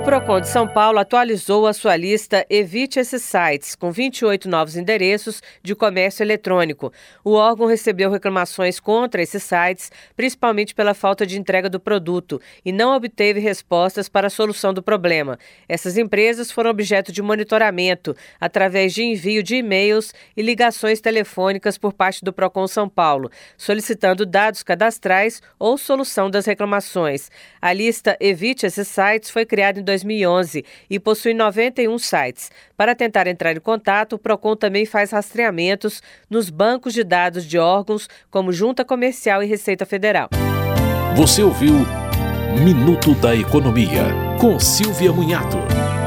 O Procon de São Paulo atualizou a sua lista Evite esses sites, com 28 novos endereços de comércio eletrônico. O órgão recebeu reclamações contra esses sites, principalmente pela falta de entrega do produto, e não obteve respostas para a solução do problema. Essas empresas foram objeto de monitoramento através de envio de e-mails e ligações telefônicas por parte do Procon São Paulo, solicitando dados cadastrais ou solução das reclamações. A lista Evite esses sites foi criada em 2011 e possui 91 sites. Para tentar entrar em contato, o Procon também faz rastreamentos nos bancos de dados de órgãos como Junta Comercial e Receita Federal. Você ouviu Minuto da Economia, com Silvia Munhato.